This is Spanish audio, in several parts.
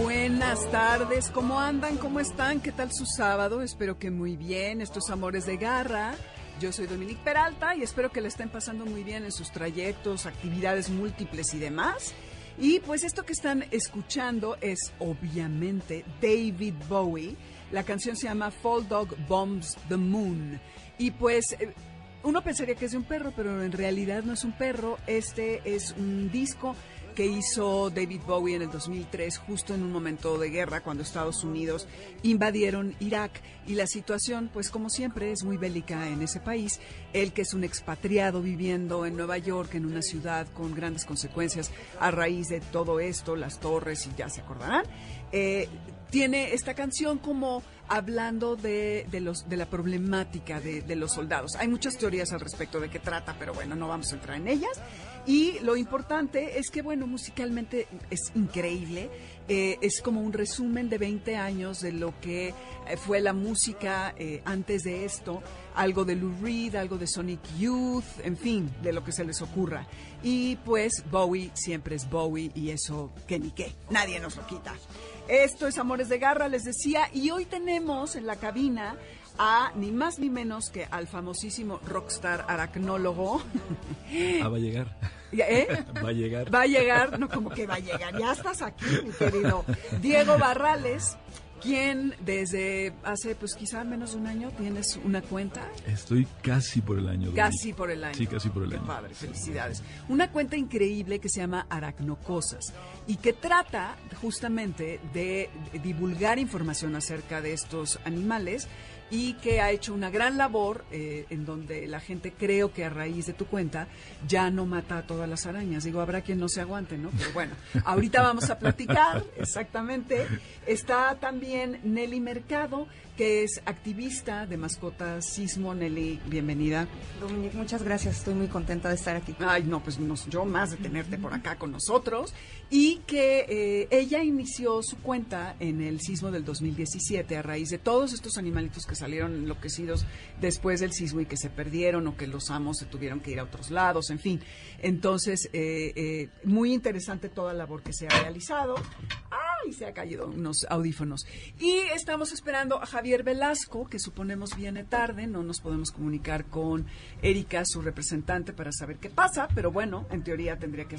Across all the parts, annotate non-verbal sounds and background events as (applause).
Buenas tardes, ¿cómo andan? ¿Cómo están? ¿Qué tal su sábado? Espero que muy bien. Estos amores de garra. Yo soy Dominique Peralta y espero que le estén pasando muy bien en sus trayectos, actividades múltiples y demás. Y pues esto que están escuchando es obviamente David Bowie. La canción se llama Fall Dog Bombs the Moon. Y pues eh, uno pensaría que es de un perro, pero en realidad no es un perro. Este es un disco que hizo David Bowie en el 2003, justo en un momento de guerra, cuando Estados Unidos invadieron Irak. Y la situación, pues como siempre, es muy bélica en ese país. Él que es un expatriado viviendo en Nueva York, en una ciudad con grandes consecuencias a raíz de todo esto, las torres, y ya se acordarán, eh, tiene esta canción como hablando de, los, de la problemática de, de, los soldados. Hay muchas teorías al respecto de qué trata, pero bueno, no vamos a entrar en ellas. Y lo importante es que, bueno, musicalmente es increíble. Eh, es como un resumen de 20 años de lo que eh, fue la música eh, antes de esto. Algo de Lou Reed, algo de Sonic Youth, en fin, de lo que se les ocurra. Y pues Bowie siempre es Bowie y eso que ni qué, nadie nos lo quita. Esto es Amores de Garra, les decía, y hoy tenemos en la cabina a ni más ni menos que al famosísimo rockstar aracnólogo. Ah, va a llegar. ¿Eh? (laughs) Va a llegar. Va a llegar, no como que va a llegar, ya estás aquí, mi querido Diego Barrales, quien desde hace pues quizá menos de un año tienes una cuenta. Estoy casi por el año. Casi por el año. Sí, casi por el año. Padre, felicidades. Una cuenta increíble que se llama Aracnocosas y que trata justamente de divulgar información acerca de estos animales y que ha hecho una gran labor eh, en donde la gente creo que a raíz de tu cuenta ya no mata a todas las arañas. Digo, habrá quien no se aguante, ¿no? Pero bueno, ahorita vamos a platicar exactamente. Está también Nelly Mercado, que es activista de mascotas Sismo. Nelly, bienvenida. Dominique, muchas gracias. Estoy muy contenta de estar aquí. Ay, no, pues yo más de tenerte por acá con nosotros. Y que eh, ella inició su cuenta en el sismo del 2017 a raíz de todos estos animalitos que salieron enloquecidos después del sismo y que se perdieron o que los amos se tuvieron que ir a otros lados, en fin. Entonces, eh, eh, muy interesante toda la labor que se ha realizado. ¡Ay! Se ha caído unos audífonos. Y estamos esperando a Javier Velasco, que suponemos viene tarde. No nos podemos comunicar con Erika, su representante, para saber qué pasa, pero bueno, en teoría tendría que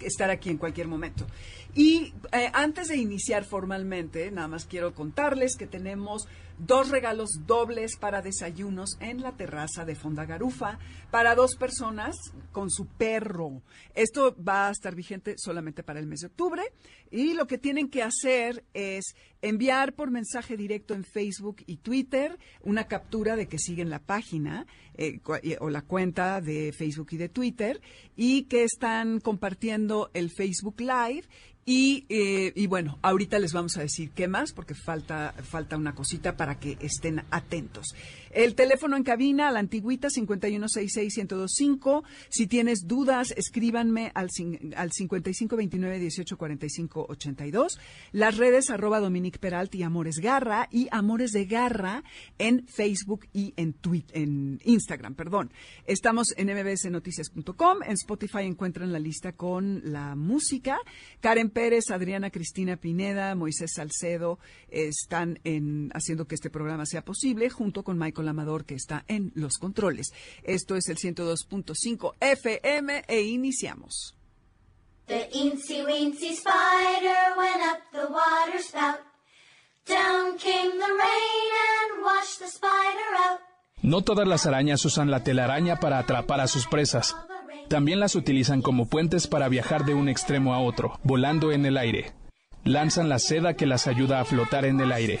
estar aquí en cualquier momento. Y eh, antes de iniciar formalmente, nada más quiero contarles que tenemos dos regalos dobles para desayunos en la terraza de Fonda Garufa para dos personas con su perro. Esto va a estar vigente solamente para el mes de octubre y lo que tienen que hacer es enviar por mensaje directo en Facebook y Twitter una captura de que siguen la página eh, o la cuenta de Facebook y de Twitter y que están compartiendo el Facebook Live y, eh, y, bueno, ahorita les vamos a decir qué más, porque falta, falta una cosita para que estén atentos. El teléfono en cabina, la antigüita, 5166125. Si tienes dudas, escríbanme al, al 5529184582. Las redes, arroba Dominique Peralt y Amores Garra, y Amores de Garra en Facebook y en, Twitter, en Instagram, perdón. Estamos en mbsnoticias.com. En Spotify encuentran la lista con la música. Karen Pérez, Adriana Cristina Pineda, Moisés Salcedo están en, haciendo que este programa sea posible, junto con Michael Amador, que está en los controles. Esto es el 102.5 FM e iniciamos. The eensy weensy spider went up the water spout. Down came the rain and washed the spider out. No todas las arañas usan la telaraña para atrapar a sus presas. También las utilizan como puentes para viajar de un extremo a otro, volando en el aire. Lanzan la seda que las ayuda a flotar en el aire.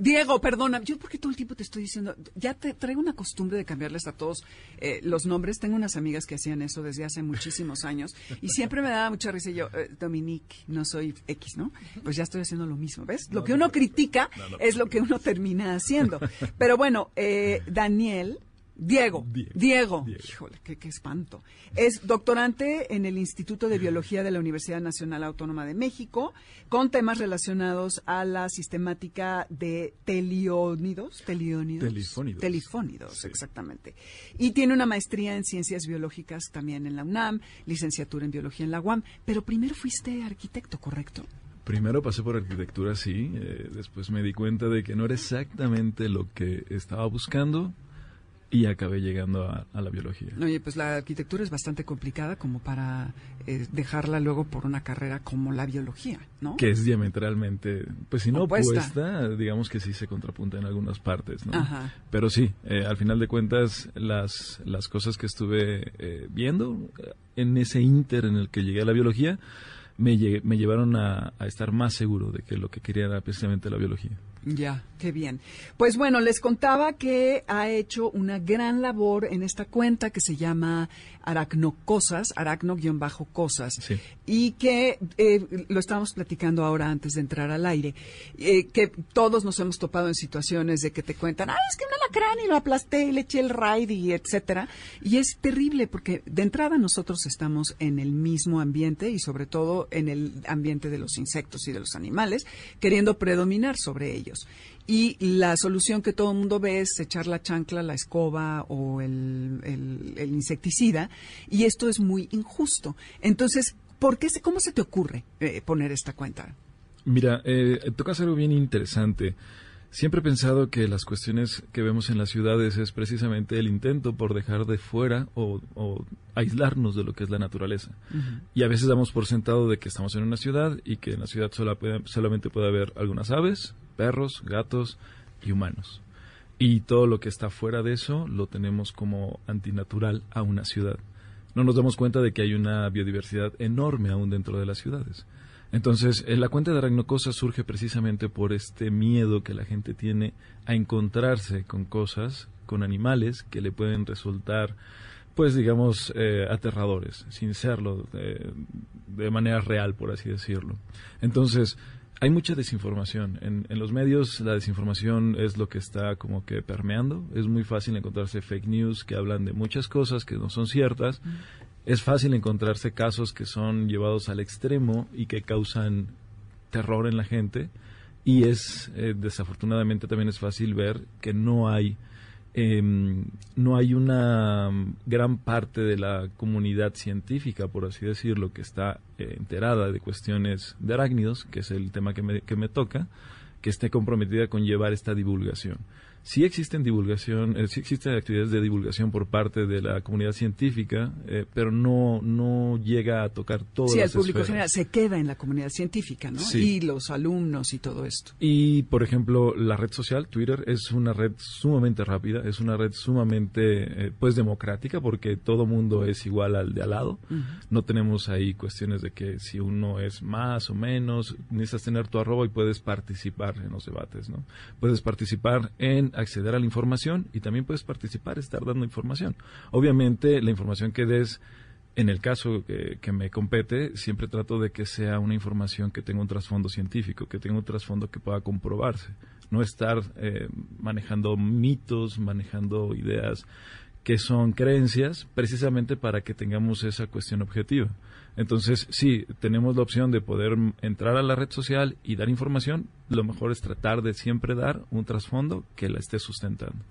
Diego, perdona, yo porque todo el tiempo te estoy diciendo, ya te traigo una costumbre de cambiarles a todos eh, los nombres. Tengo unas amigas que hacían eso desde hace muchísimos años y siempre me daba mucha risa. Y yo, eh, Dominique, no soy X, ¿no? Pues ya estoy haciendo lo mismo, ¿ves? Lo que uno critica es lo que uno termina haciendo. Pero bueno, eh, Daniel Diego, Diego, híjole, qué, espanto. Es doctorante en el Instituto de Biología de la Universidad Nacional Autónoma de México, con temas relacionados a la sistemática de teliónidos, teliónidos, telifónidos, telifónidos exactamente. Y tiene una maestría en ciencias biológicas también en la UNAM, licenciatura en biología en la UAM, pero primero fuiste arquitecto, ¿correcto? Primero pasé por arquitectura, sí. Eh, después me di cuenta de que no era exactamente lo que estaba buscando y acabé llegando a, la biología. Oye, pues la arquitectura es bastante complicada como para eh, dejarla luego por una carrera como la biología, ¿no? Que es diametralmente, pues si no opuesta, digamos que sí se contrapunta en algunas partes, ¿no? Ajá. Pero sí, eh, al final de cuentas, las, las cosas que estuve eh, viendo en ese inter en el que llegué a la biología, me, me llevaron a, a estar más seguro de que lo que quería era precisamente la biología. Ya, qué bien. Pues bueno, les contaba que ha hecho una gran labor en esta cuenta que se llama Aracnocosas, aracno-cosas, y que eh, lo estamos platicando ahora antes de entrar al aire, eh, que todos nos hemos topado en situaciones de que te cuentan, ah, es que un alacrán y lo aplasté y le eché el raid y etcétera, y es terrible porque de entrada nosotros estamos en el mismo ambiente y sobre todo en el ambiente de los insectos y de los animales, queriendo predominar sobre ellos y la solución que todo el mundo ve es echar la chancla, la escoba o el, insecticida y esto es muy injusto. Entonces, ¿por qué, ¿cómo se te ocurre eh, poner esta cuenta? Mira, eh, tocas algo bien interesante. Siempre he pensado que las cuestiones que vemos en las ciudades es precisamente el intento por dejar de fuera o, aislarnos de lo que es la naturaleza. Y a veces damos por sentado de que estamos en una ciudad y que en la ciudad solamente puede haber algunas aves, perros, gatos y humanos. Y todo lo que está fuera de eso lo tenemos como antinatural a una ciudad. No nos damos cuenta de que hay una biodiversidad enorme aún dentro de las ciudades. Entonces, eh, la cuenta de aracnocosas surge precisamente por este miedo que la gente tiene a encontrarse con cosas, con animales que le pueden resultar, pues digamos, eh, aterradores, sin serlo, eh, de manera real, por así decirlo. Entonces, hay mucha desinformación. En, en, los medios la desinformación es lo que está como que permeando. Es muy fácil encontrarse fake news que hablan de muchas cosas que no son ciertas es fácil encontrarse casos que son llevados al extremo y que causan terror en la gente. Y es eh, desafortunadamente también es fácil ver que no hay em, no hay una gran parte de la comunidad científica, por así decirlo, que está eh, enterada de cuestiones de arácnidos, que es el tema que me, que me toca, que esté comprometida con llevar esta divulgación sí existen divulgación, eh, sí existen actividades de divulgación por parte de la comunidad científica, eh, pero no, no llega a tocar todo. Sí, el público general se queda en la comunidad científica, ¿no? Y los alumnos y todo esto. Y, por ejemplo, la red social, Twitter, es una red sumamente rápida, es una red sumamente, eh, pues, democrática, porque todo mundo es igual al de al lado. No tenemos ahí cuestiones de que si uno es más o menos, necesitas tener tu arroba y puedes participar en los debates, ¿no? Puedes participar en acceder a la información y también puedes participar, estar dando información. Obviamente, la información que des, en el caso que, me compete, siempre trato de que sea una información que tenga un trasfondo científico, que tenga un trasfondo que pueda comprobarse. No estar eh, manejando mitos, manejando ideas que son creencias, precisamente para que tengamos esa cuestión objetiva. Entonces, sí, tenemos la opción de poder entrar a la red social y dar información. Lo mejor es tratar de siempre dar un trasfondo que la esté sustentando.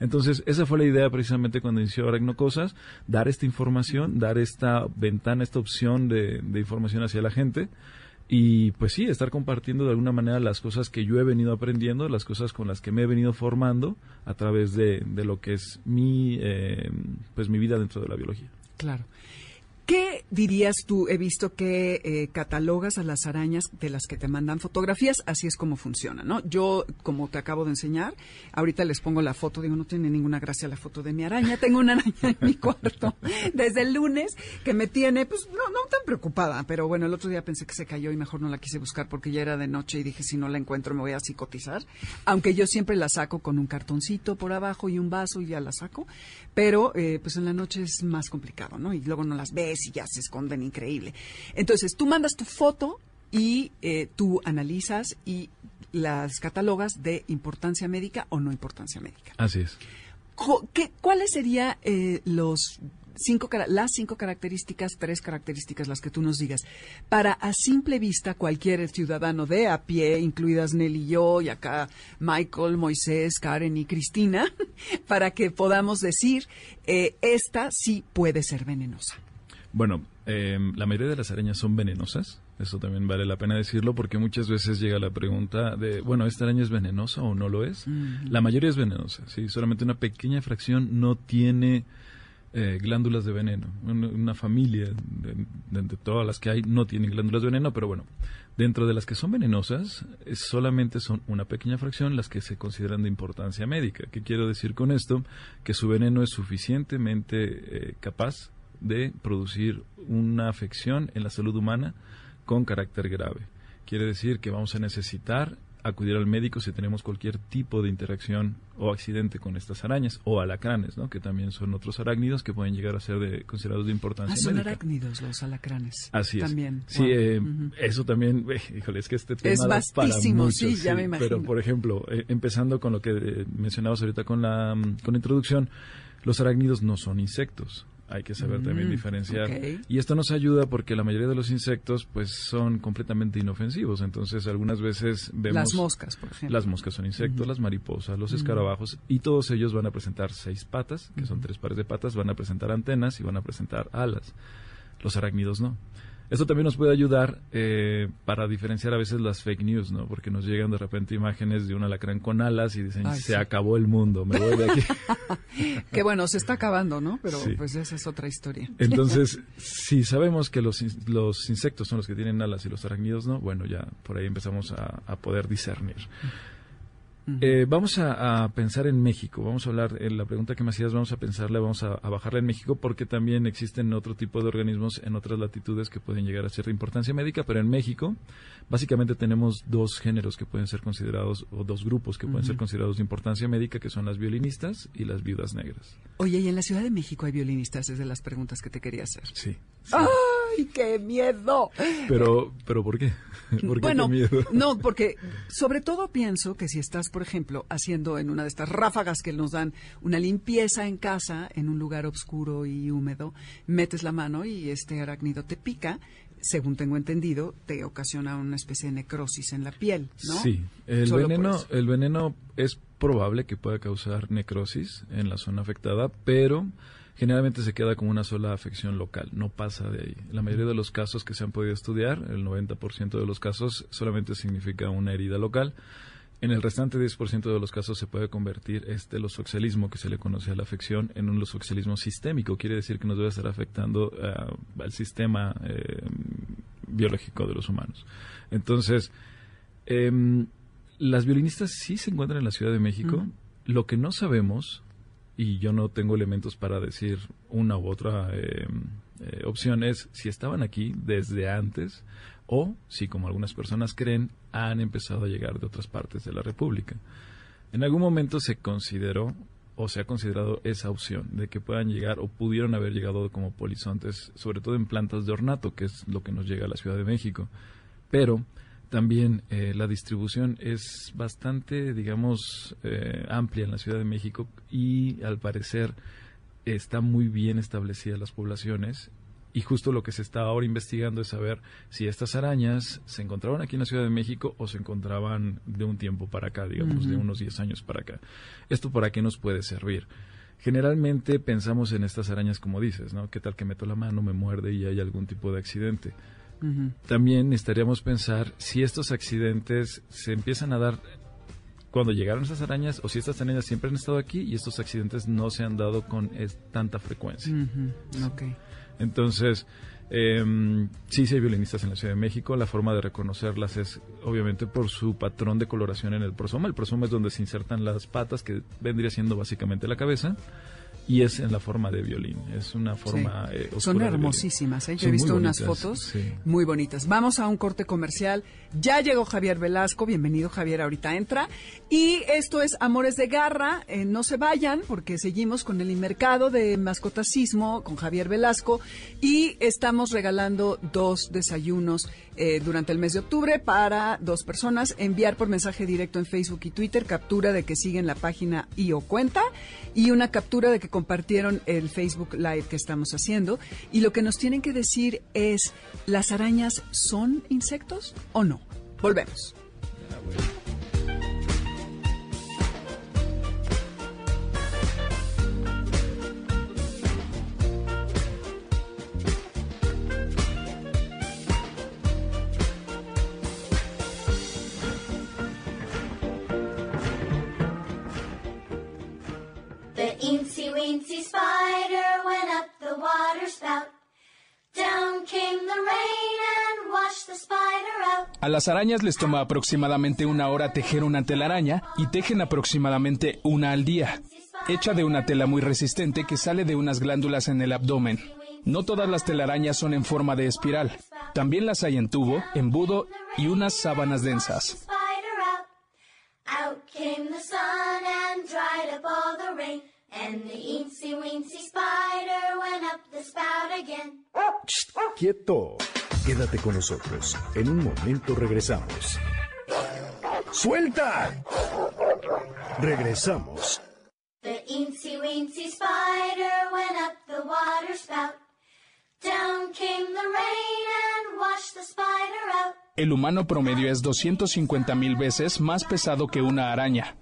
Entonces, esa fue la idea precisamente cuando inició Aragno Cosas, dar esta información, dar esta ventana, esta opción de, información hacia la gente. y pues sí, estar compartiendo de alguna manera las cosas que yo he venido aprendiendo, las cosas con las que me he venido formando a través de, lo que es mi, eh, pues mi vida dentro de la biología. Claro. ¿Qué dirías tú? He visto que eh, catalogas a las arañas de las que te mandan fotografías, así es como funciona, ¿no? Yo, como te acabo de enseñar, ahorita les pongo la foto, digo, no tiene ninguna gracia la foto de mi araña, tengo una araña en mi cuarto (laughs) desde el lunes que me tiene, pues no, no tan preocupada, pero bueno, el otro día pensé que se cayó y mejor no la quise buscar porque ya era de noche y dije, si no la encuentro me voy a psicotizar, aunque yo siempre la saco con un cartoncito por abajo y un vaso y ya la saco, pero eh, pues en la noche es más complicado, ¿no? Y luego no las ves y ya se esconden increíble. Entonces, tú mandas tu foto y eh, tú analizas y las catalogas de importancia médica o no importancia médica. Así es. ¿Qué, ¿Cuáles serían eh, los cinco, las cinco características, tres características, las que tú nos digas, para a simple vista cualquier ciudadano de a pie, incluidas Nelly y yo, y acá Michael, Moisés, Karen y Cristina, (laughs) para que podamos decir, eh, esta sí puede ser venenosa? Bueno, eh, la mayoría de las arañas son venenosas. Eso también vale la pena decirlo porque muchas veces llega la pregunta de, bueno, ¿esta araña es venenosa o no lo es? La mayoría es venenosa, sí. Solamente una pequeña fracción no tiene eh, glándulas de veneno. Una, familia de, de, todas las que hay no tiene glándulas de veneno, pero bueno, dentro de las que son venenosas, solamente son una pequeña fracción las que se consideran de importancia médica. ¿Qué quiero decir con esto? Que su veneno es suficientemente eh, capaz de producir una afección en la salud humana con carácter grave. Quiere decir que vamos a necesitar acudir al médico si tenemos cualquier tipo de interacción o accidente con estas arañas o alacranes, ¿no? que también son otros arácnidos que pueden llegar a ser de, considerados de importancia. Ah, son arácnidos los alacranes. Así es. También. Sí, eh, eso también, (laughs) híjole, es que este tema es vastísimo, sí, ya me imagino. Pero, por ejemplo, eh, empezando con lo que eh, mencionabas ahorita con la, con la introducción, los arácnidos no son insectos hay que saber también mm, diferenciar. Y esto nos ayuda porque la mayoría de los insectos pues son completamente inofensivos, entonces algunas veces vemos... Las moscas, por ejemplo. Las moscas son insectos, las mariposas, los escarabajos, y todos ellos van a presentar seis patas, que son tres pares de patas, van a presentar antenas y van a presentar alas. Los arácnidos no. Eso también nos puede ayudar eh, para diferenciar a veces las fake news, ¿no? Porque nos llegan de repente imágenes de un alacrán con alas y dicen, se acabó el mundo, me voy de aquí. (laughs) que bueno, se está acabando, ¿no? Pero pues esa es otra historia. Entonces, (laughs) si sabemos que los, los insectos son los que tienen alas y los arácnidos no, bueno, ya por ahí empezamos a, a poder discernir. Eh, vamos a, pensar en México, vamos a hablar, en la pregunta que me hacías, vamos a pensarle, vamos a, a, bajarla en México porque también existen otro tipo de organismos en otras latitudes que pueden llegar a ser de importancia médica, pero en México básicamente tenemos dos géneros que pueden ser considerados, o dos grupos que pueden ser considerados de importancia médica, que son las violinistas y las viudas negras. Oye, ¿y en la Ciudad de México hay violinistas? Es de las preguntas que te quería hacer. Sí. ¡Ay, qué miedo! Pero, pero ¿por qué? (laughs) ¿Por qué bueno, miedo? no, porque sobre todo pienso que si estás, por ejemplo, haciendo en una de estas ráfagas que nos dan una limpieza en casa, en un lugar oscuro y húmedo, metes la mano y este arácnido te pica, según tengo entendido, te ocasiona una especie de necrosis en la piel, ¿no? Sí, el veneno, el veneno es probable que pueda causar necrosis en la zona afectada, pero generalmente se queda como una sola afección local, no pasa de ahí. La mayoría de los casos que se han podido estudiar, el 90% de los casos solamente significa una herida local. En el restante 10% de los casos se puede convertir este losoxelismo, que se le conoce a la afección, en un losoxelismo sistémico. Quiere decir que nos debe estar afectando uh, al sistema eh, biológico de los humanos. Entonces, eh, las violinistas sí se encuentran en la Ciudad de México. Uh -huh. Lo que no sabemos y yo no tengo elementos para decir una u otra eh, eh, opción es si estaban aquí desde antes o si, como algunas personas creen, han empezado a llegar de otras partes de la República. En algún momento se consideró o se ha considerado esa opción de que puedan llegar o pudieron haber llegado como polizontes, sobre todo en plantas de ornato, que es lo que nos llega a la Ciudad de México. Pero también eh, la distribución es bastante, digamos, eh, amplia en la Ciudad de México y al parecer está muy bien establecidas las poblaciones y justo lo que se está ahora investigando es saber si estas arañas se encontraban aquí en la Ciudad de México o se encontraban de un tiempo para acá, digamos, uh -huh. de unos 10 años para acá. ¿Esto para qué nos puede servir? Generalmente pensamos en estas arañas como dices, ¿no? ¿Qué tal que meto la mano, me muerde y hay algún tipo de accidente? También estaríamos pensar si estos accidentes se empiezan a dar cuando llegaron esas arañas o si estas arañas siempre han estado aquí y estos accidentes no se han dado con tanta frecuencia. Entonces, eh, sí, sí hay violinistas en la Ciudad de México. La forma de reconocerlas es obviamente por su patrón de coloración en el prosoma. El prosoma es donde se insertan las patas, que vendría siendo básicamente la cabeza y es en la forma de violín. Es una forma eh, Son hermosísimas. ¿eh? Yo he visto unas fotos muy bonitas. Vamos a un corte comercial. Ya llegó Javier Velasco. Bienvenido, Javier. Ahorita entra. Y esto es Amores de Garra. Eh, no se vayan porque seguimos con el mercado de mascotacismo con Javier Velasco y estamos regalando dos desayunos eh, durante el mes de octubre para dos personas. Enviar por mensaje directo en Facebook y Twitter captura de que siguen la página y o cuenta y una captura de que compartieron el Facebook Live que estamos haciendo. Y lo que nos tienen que decir es, ¿las arañas son insectos o no? Volvemos. A las arañas les toma aproximadamente una hora tejer una telaraña y tejen aproximadamente una al día, hecha de una tela muy resistente que sale de unas glándulas en el abdomen. No todas las telarañas son en forma de espiral. También las hay en tubo, embudo y unas sábanas densas. Quieto. Quédate con nosotros. En un momento regresamos. ¡Suelta! Regresamos. The eensy weensy spider went up the water spout. Down came the rain and washed the spider out. El humano promedio es 250 mil veces más pesado que una araña.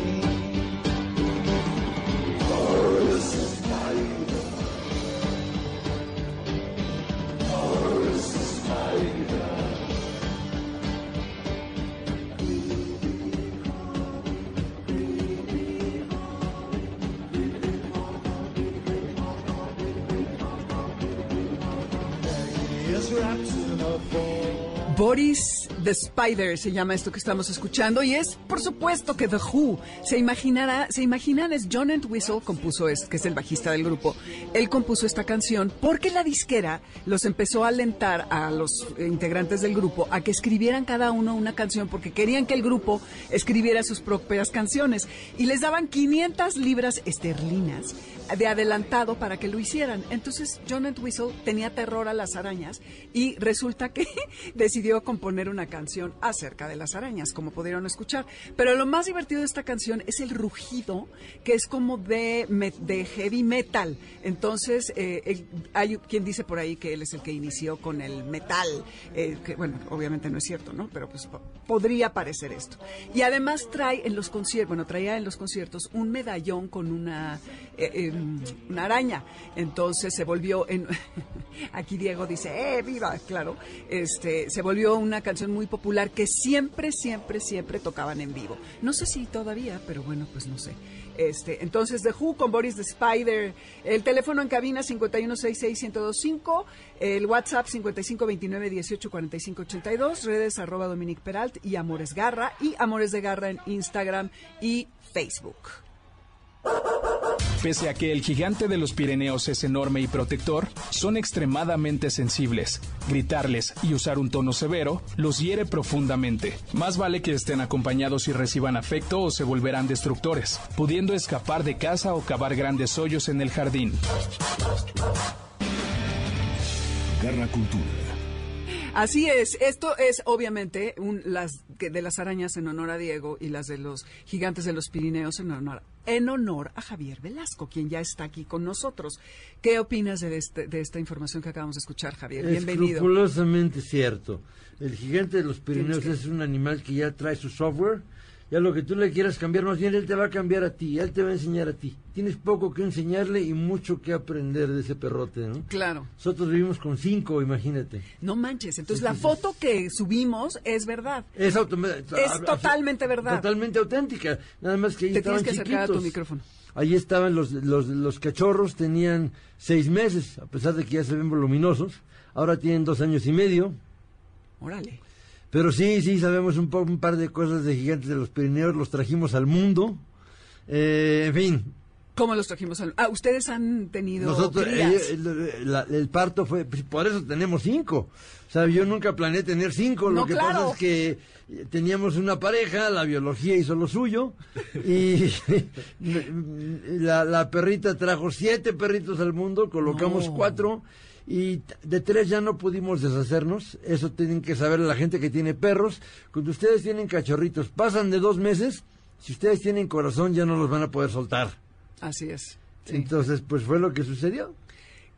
trapped in a form. Boris the Spider se llama esto que estamos escuchando y es, por supuesto, que The Who. Se imaginará, se imaginan es John Entwistle compuso esto, que es el bajista del grupo. Él compuso esta canción porque la disquera los empezó a alentar a los integrantes del grupo a que escribieran cada uno una canción porque querían que el grupo escribiera sus propias canciones y les daban 500 libras esterlinas de adelantado para que lo hicieran. Entonces John Entwistle tenía terror a las arañas y resulta que (laughs) decidió componer una canción acerca de las arañas, como pudieron escuchar. Pero lo más divertido de esta canción es el rugido, que es como de, de heavy metal. Entonces, eh, hay quien dice por ahí que él es el que inició con el metal, eh, que bueno, obviamente no es cierto, ¿no? Pero pues podría parecer esto. Y además trae en los conciertos, bueno, traía en los conciertos un medallón con una, eh, em, una araña. Entonces se volvió en, (laughs) aquí Diego dice, ¡eh, viva! Claro, este, se volvió una canción muy popular que siempre, siempre, siempre tocaban en vivo. No sé si todavía, pero bueno, pues no sé. Este, entonces, The Who con Boris the Spider, el teléfono en cabina 5166125, el WhatsApp 5529184582, redes arroba Dominique Peralt y Amores Garra y Amores de Garra en Instagram y Facebook. Pese a que el gigante de los Pirineos es enorme y protector, son extremadamente sensibles. Gritarles y usar un tono severo los hiere profundamente. Más vale que estén acompañados y reciban afecto o se volverán destructores, pudiendo escapar de casa o cavar grandes hoyos en el jardín. Garra Cultura. Así es, esto es obviamente un, las que- de las arañas en honor a Diego y las de los gigantes de los Pirineos en honor, en honor a Javier Velasco, quien ya está aquí con nosotros. ¿Qué opinas de, este- de esta información que acabamos de escuchar, Javier? Bienvenido. Escrupulosamente cierto. El gigante de los Pirineos es un animal que ya trae su software. Ya lo que tú le quieras cambiar, más bien él te va a cambiar a ti, él te va a enseñar a ti. Tienes poco que enseñarle y mucho que aprender de ese perrote, ¿no? Claro. Nosotros vivimos con cinco, imagínate. No manches. Entonces, la foto que subimos es verdad. Es, Es totalmente verdad. Totalmente auténtica. Nada más que ahí Te estaban tienes que acercar a tu micrófono. Ahí estaban los, los, los cachorros, tenían seis meses, a pesar de que ya se ven voluminosos. Ahora tienen dos años y medio. Órale. Pero sí, sí, sabemos un, un par de cosas de gigantes de los Pirineos, los trajimos al mundo. Eh, en fin, ¿Cómo los trajimos? al- Ah, ustedes han tenido nosotros, crías. eh, el, parto fue, pues, por eso tenemos cinco. O sea, yo nunca planeé tener cinco, No, lo que claro. pasa es que eh, teníamos una pareja, la biología hizo lo suyo, y (laughs) la, la perrita trajo siete perritos al mundo, colocamos No. cuatro, y de tres ya no pudimos deshacernos, eso tienen que saber la gente que tiene perros, cuando ustedes tienen cachorritos, pasan de dos meses, si ustedes tienen corazón ya no los van a poder soltar. Así es. Sí. Entonces, pues fue lo que sucedió.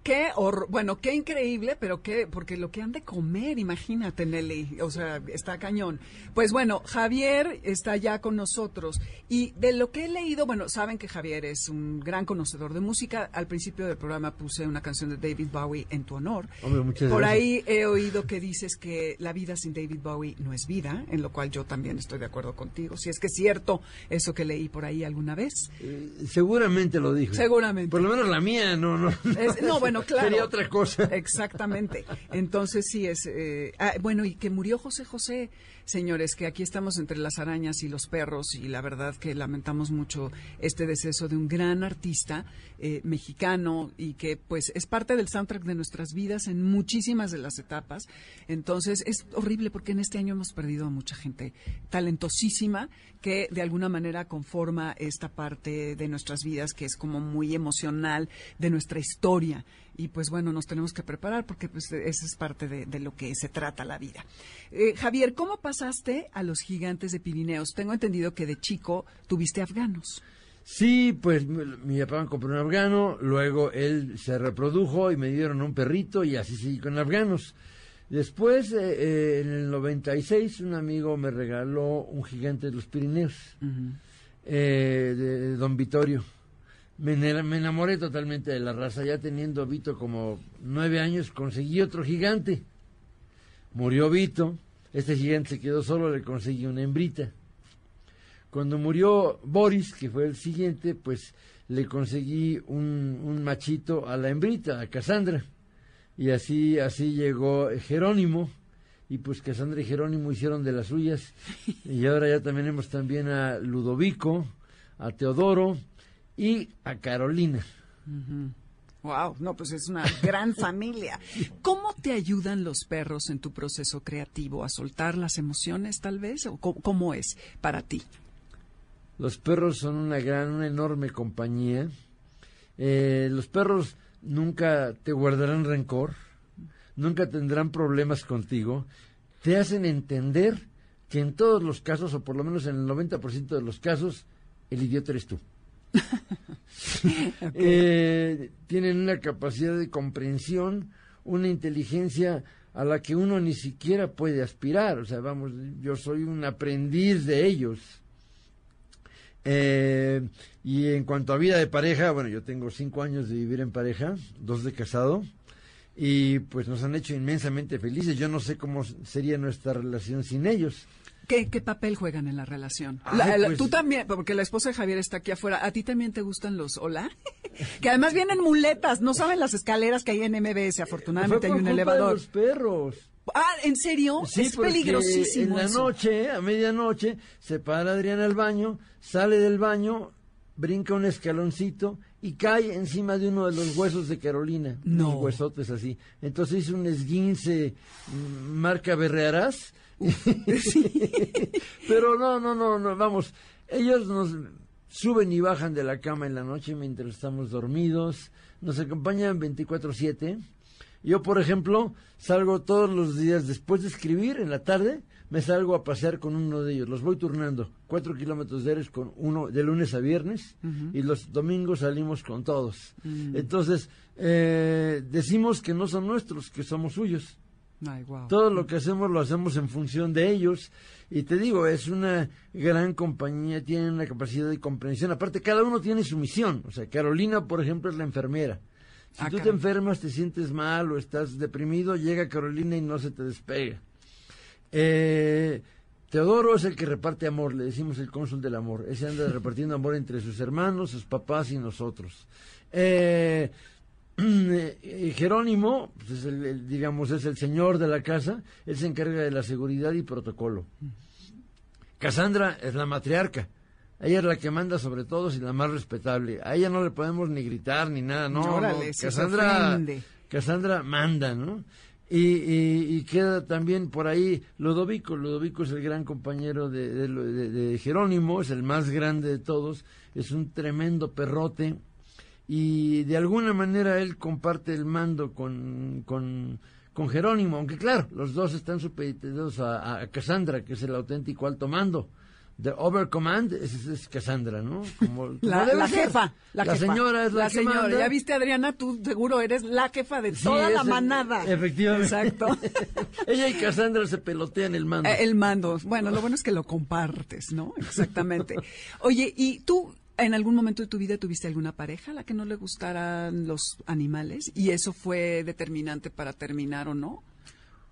Qué horror, bueno, qué increíble, pero qué, porque lo que han de comer, imagínate, Nelly, o sea, está cañón. Pues bueno, Javier está ya con nosotros y de lo que he leído, bueno, saben que Javier es un gran conocedor de música. Al principio del programa puse una canción de David Bowie en tu honor. Hombre, muchas Por gracias. ahí he oído que dices que la vida sin David Bowie no es vida, en lo cual yo también estoy de acuerdo contigo. Si es que es cierto eso que leí por ahí alguna vez. Eh, seguramente lo dijo. Seguramente. Por lo menos la mía, no, no. Es- no, bueno, (laughs) claro. Sería otra cosa. Exactamente. Entonces sí es. eh, ah, bueno, y que murió José José, señores, que aquí estamos entre las arañas y los perros, y la verdad que lamentamos mucho este deceso de un gran artista eh, mexicano y que pues es parte del soundtrack de nuestras vidas en muchísimas de las etapas. Entonces es horrible porque en este año hemos perdido a mucha gente talentosísima que de alguna manera conforma esta parte de nuestras vidas que es como muy emocional de nuestra historia y pues bueno nos tenemos que preparar porque pues esa es parte de, de lo que se trata la vida Eh, Javier cómo pasaste a los gigantes de Pirineos tengo entendido que de chico tuviste afganos Sí, pues mi, papá me compró un afgano, luego él se reprodujo y me dieron un perrito y así seguí con afganos. Después, eh, eh, en el 96, un amigo me regaló un gigante de los Pirineos, eh, de, de Don Vitorio. Me, me enamoré totalmente de la raza. Ya teniendo Vito como nueve años, conseguí otro gigante. Murió Vito. Este gigante se quedó solo, le conseguí una hembrita. Cuando murió Boris, que fue el siguiente, pues le conseguí un, un machito a la hembrita, a Cassandra. Y así, así llegó Jerónimo. Y pues Cassandra y Jerónimo hicieron de las suyas. (laughs) Y ahora ya también tenemos también a Ludovico, a Teodoro y a Carolina. Wow, no, pues es una gran (laughs) familia. ¿Cómo te ayudan los perros en tu proceso creativo? ¿A soltar las emociones, tal vez? ¿O cómo, cómo es para ti? Los perros son una gran, una enorme compañía. Eh, los perros nunca te guardarán rencor, nunca tendrán problemas contigo. Te hacen entender que en todos los casos, o por lo menos en el 90% de los casos, el idiota eres tú. (laughs) Eh, tienen una capacidad de comprensión, una inteligencia a la que uno ni siquiera puede aspirar. O sea, vamos, yo soy un aprendiz de ellos. Eh, y en cuanto a vida de pareja, bueno, yo tengo cinco años de vivir en pareja, dos de casado, y pues nos han hecho inmensamente felices. Yo no sé cómo sería nuestra relación sin ellos. ¿Qué, qué papel juegan en la relación? Ay, La- la- pues- Tú también, porque la esposa de Javier está aquí afuera. ¿A ti también te gustan los hola? (laughs) que además vienen muletas, no saben las escaleras que hay en MBS. Afortunadamente hay un culpa de elevador. los perros. Ah, ¿en serio? Sí, es peligrosísimo. En la eso. noche, a medianoche, se para Adriana al baño, sale del baño, brinca un escaloncito y cae encima de uno de los huesos de Carolina. No. Unos huesotes así. Entonces hizo un esguince mm, marca berrearás. (laughs) (laughs) Pero no, no, no, no, vamos. Ellos nos suben y bajan de la cama en la noche mientras estamos dormidos. Nos acompañan 24-7. Yo, por ejemplo, salgo todos los días después de escribir en la tarde, me salgo a pasear con uno de ellos. Los voy turnando, cuatro kilómetros diarios con uno de lunes a viernes y los domingos salimos con todos. Entonces, eh, decimos que no son nuestros, que somos suyos. Ay, wow. Todo lo que hacemos lo hacemos en función de ellos. Y te digo, es una gran compañía, tiene una capacidad de comprensión. Aparte, cada uno tiene su misión. O sea, Carolina, por ejemplo, es la enfermera. Si Ah, tú te enfermas, te sientes mal o estás deprimido, llega Carolina y no se te despega. Eh, Teodoro es el que reparte amor, le decimos el cónsul del amor. Ese anda (laughs) repartiendo amor entre sus hermanos, sus papás y nosotros. Eh, (clears throat) eh, Jerónimo, pues es el, el, digamos, es el señor de la casa, él se encarga de la seguridad y protocolo. Cassandra es la matriarca. Ella es la que manda sobre todos y la más respetable. A ella no le podemos ni gritar ni nada, no. Órale, no. Cassandra. Cassandra manda, ¿no? Y, y- y queda también por ahí Ludovico. Ludovico es el gran compañero de, de- Jerónimo, es el más grande de todos, es un tremendo perrote y de alguna manera él comparte el mando con, con, con Jerónimo, aunque claro, los dos están supeditados a, a Cassandra, que es el auténtico alto mando. The Overcommand es, es Cassandra, ¿no? Como, La, jefa, la, jefa. señora es la, que señora. manda. Ya viste, Adriana, tú seguro eres la jefa de Sí, toda la manada. Efectivamente. Exacto. (laughs) Ella y Cassandra se pelotean el mando. Eh, El mando. Bueno, lo bueno es que lo compartes, ¿no? Exactamente. Oye, ¿y tú en algún momento de tu vida tuviste alguna pareja a la que no le gustaran los animales? ¿Y eso fue determinante para terminar o no?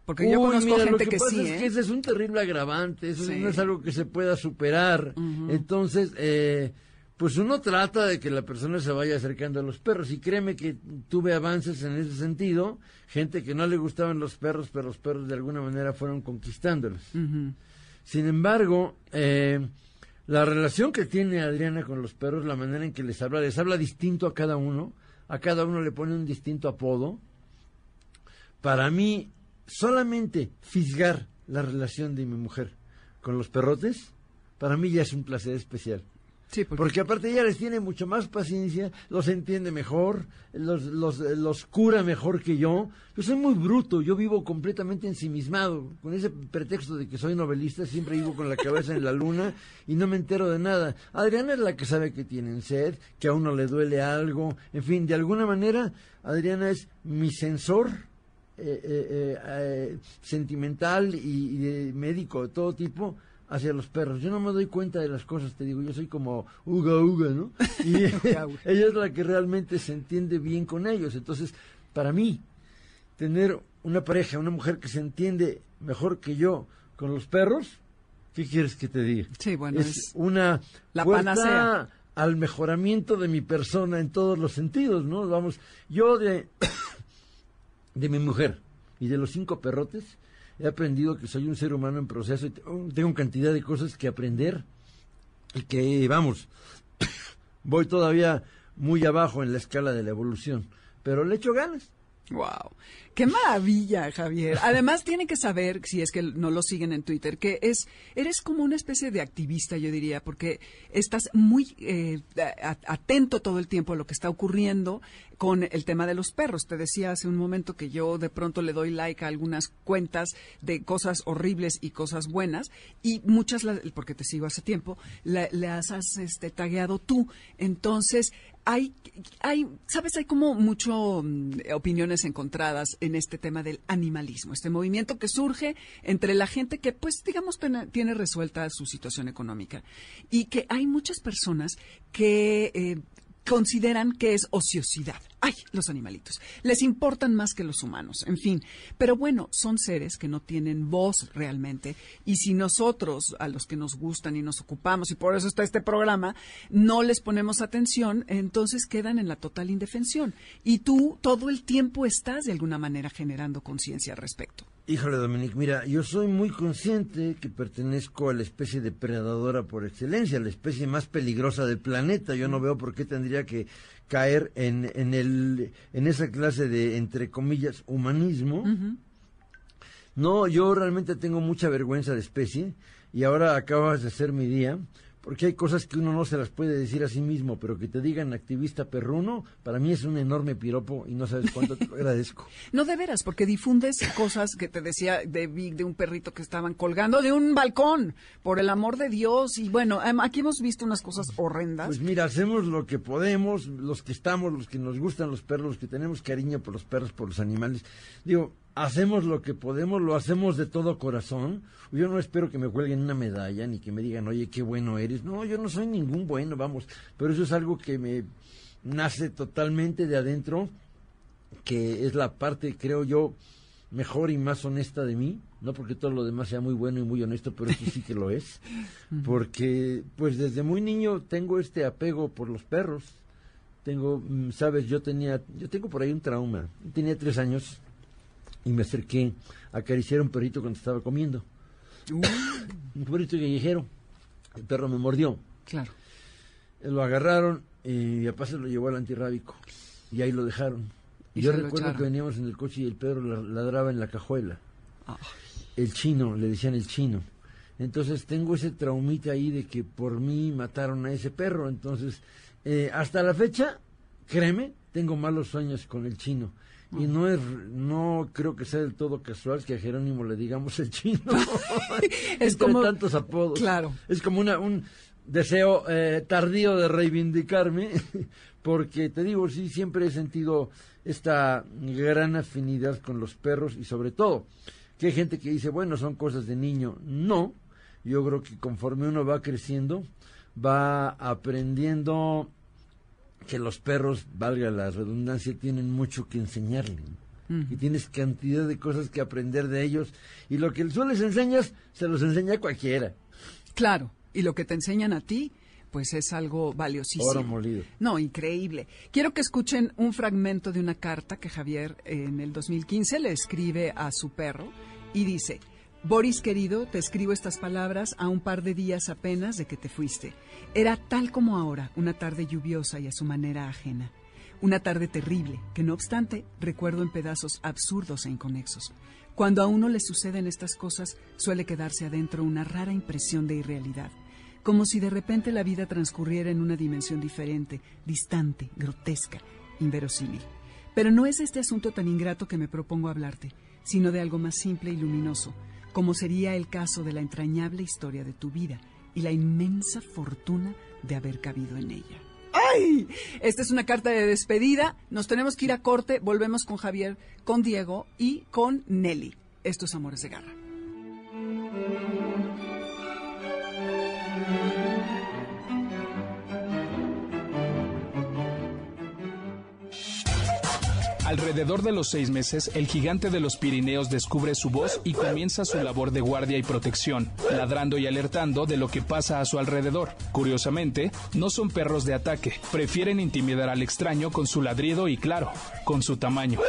Porque yo Uy, conozco mira, lo gente que, que, pasa sí, es ¿eh? que ese es un terrible agravante, eso Sí. no es algo que se pueda superar. Entonces, eh, pues uno trata de que la persona se vaya acercando a los perros y créeme que tuve avances en ese sentido, gente que no le gustaban los perros, pero los perros de alguna manera fueron conquistándolos. Sin embargo, eh, la relación que tiene Adriana con los perros, la manera en que les habla, les habla distinto a cada uno, a cada uno le pone un distinto apodo. Para mí, solamente fisgar la relación de mi mujer con los perrotes, para mí ya es un placer especial. Sí, porque, Porque aparte ella les tiene mucho más paciencia, los entiende mejor, los, los, los cura mejor que yo. Yo soy muy bruto, yo vivo completamente ensimismado. Con ese pretexto de que soy novelista, siempre vivo con la cabeza en la luna y no me entero de nada. Adriana es la que sabe que tienen sed, que a uno le duele algo. En fin, de alguna manera, Adriana es mi sensor eh, eh, eh, sentimental y, y de médico de todo tipo hacia los perros. Yo no me doy cuenta de las cosas, te digo, yo soy como uga uga, ¿no? (laughs) Y (laughs) ella es la que realmente se entiende bien con ellos. Entonces, para mí, tener una pareja, una mujer que se entiende mejor que yo con los perros, ¿qué quieres que te diga? Sí, bueno, es, es una la panacea. al mejoramiento de mi persona en todos los sentidos, ¿no? Vamos, yo de de mi mujer y de los cinco perrotes, he aprendido que soy un ser humano en proceso y te- tengo cantidad de cosas que aprender y que, vamos, (coughs) voy todavía muy abajo en la escala de la evolución, pero le echo ganas. Wow. Qué maravilla, Javier. Además, tiene que saber, si es que no lo siguen en Twitter, que es eres como una especie de activista, yo diría, porque estás muy eh, atento todo el tiempo a lo que está ocurriendo con el tema de los perros. Te decía hace un momento que yo de pronto le doy like a algunas cuentas de cosas horribles y cosas buenas, y muchas, porque te sigo hace tiempo, la- las has este, tagueado tú. Entonces, hay, hay, sabes, hay como mucho mm, opiniones encontradas en este tema del animalismo, este movimiento que surge entre la gente que, pues, digamos, tiene, tiene resuelta su situación económica y que hay muchas personas que eh, consideran que es ociosidad. Ay, los animalitos. Les importan más que los humanos, en fin. Pero bueno, son seres que no tienen voz realmente. Y si nosotros, a los que nos gustan y nos ocupamos, y por eso está este programa, no les ponemos atención, entonces quedan en la total indefensión. Y tú todo el tiempo estás de alguna manera generando conciencia al respecto. Híjole, Dominique, mira, yo soy muy consciente que pertenezco a la especie depredadora por excelencia, la especie más peligrosa del planeta. Yo no veo por qué tendría que caer en, en, el, en esa clase de, entre comillas, humanismo. No, yo realmente tengo mucha vergüenza de especie y ahora acabas de ser mi día porque hay cosas que uno no se las puede decir a sí mismo, pero que te digan activista perruno, para mí es un enorme piropo y no sabes cuánto te lo (laughs) agradezco. No de veras, porque difundes cosas que te decía de Vic, de un perrito que estaban colgando de un balcón, por el amor de Dios. Y bueno, em, aquí hemos visto unas cosas horrendas. Pues mira, hacemos lo que podemos, los que estamos, los que nos gustan los perros, los que tenemos cariño por los perros, por los animales. Digo, hacemos lo que podemos, lo hacemos de todo corazón. Yo no espero que me cuelguen una medalla ni que me digan, oye, qué bueno eres. No, yo no soy ningún bueno, vamos. Pero eso es algo que me nace totalmente de adentro, que es la parte, creo yo, mejor y más honesta de mí. No porque todo lo demás sea muy bueno y muy honesto, pero eso sí que lo es. (laughs) Porque, pues desde muy niño tengo este apego por los perros. Tengo, mm, sabes, yo tenía, yo tengo por ahí un trauma. Tenía tres años y me acerqué a acariciar a un perrito cuando estaba comiendo. un perrito callejero. El perro me mordió. Claro. Lo agarraron y mi papá se lo llevó al antirrábico. Y ahí lo dejaron. Y yo recuerdo que veníamos en el coche y el perro la- ladraba en la cajuela. Ah. El chino, le decían el chino. Entonces tengo ese traumita ahí de que por mí mataron a ese perro. Entonces, eh, hasta la fecha, créeme, tengo malos sueños con el chino. Y no es, no creo que sea del todo casual que a Jerónimo le digamos el chino. (laughs) Es como- tantos apodos. Claro. Es como una, un deseo eh, tardío de reivindicarme, (laughs) porque te digo, sí, siempre he sentido esta gran afinidad con los perros y sobre todo, que hay gente que dice, bueno, son cosas de niño. No, yo creo que conforme uno va creciendo, va aprendiendo que los perros, valga la redundancia, tienen mucho que enseñarle. Y tienes cantidad de cosas que aprender de ellos. Y lo que tú les enseñas, se los enseña cualquiera. Claro, y lo que te enseñan a ti, pues es algo valiosísimo. Oro molido. No, increíble. Quiero que escuchen un fragmento de una carta que Javier en el 2015 le escribe a su perro y dice, Boris querido, te escribo estas palabras a un par de días apenas de que te fuiste. Era tal como ahora, una tarde lluviosa y a su manera ajena. Una tarde terrible, que no obstante recuerdo en pedazos absurdos e inconexos. Cuando a uno le suceden estas cosas, suele quedarse adentro una rara impresión de irrealidad, como si de repente la vida transcurriera en una dimensión diferente, distante, grotesca, inverosímil. Pero no es este asunto tan ingrato que me propongo hablarte, sino de algo más simple y luminoso, como sería el caso de la entrañable historia de tu vida y la inmensa fortuna de haber cabido en ella. ¡Ay! Esta es una carta de despedida. Nos tenemos que ir a corte. Volvemos con Javier, con Diego y con Nelly. Estos amores de garra. Alrededor de los seis meses, el gigante de los Pirineos descubre su voz y comienza su labor de guardia y protección, ladrando y alertando de lo que pasa a su alrededor. Curiosamente, no son perros de ataque, prefieren intimidar al extraño con su ladrido y, claro, con su tamaño.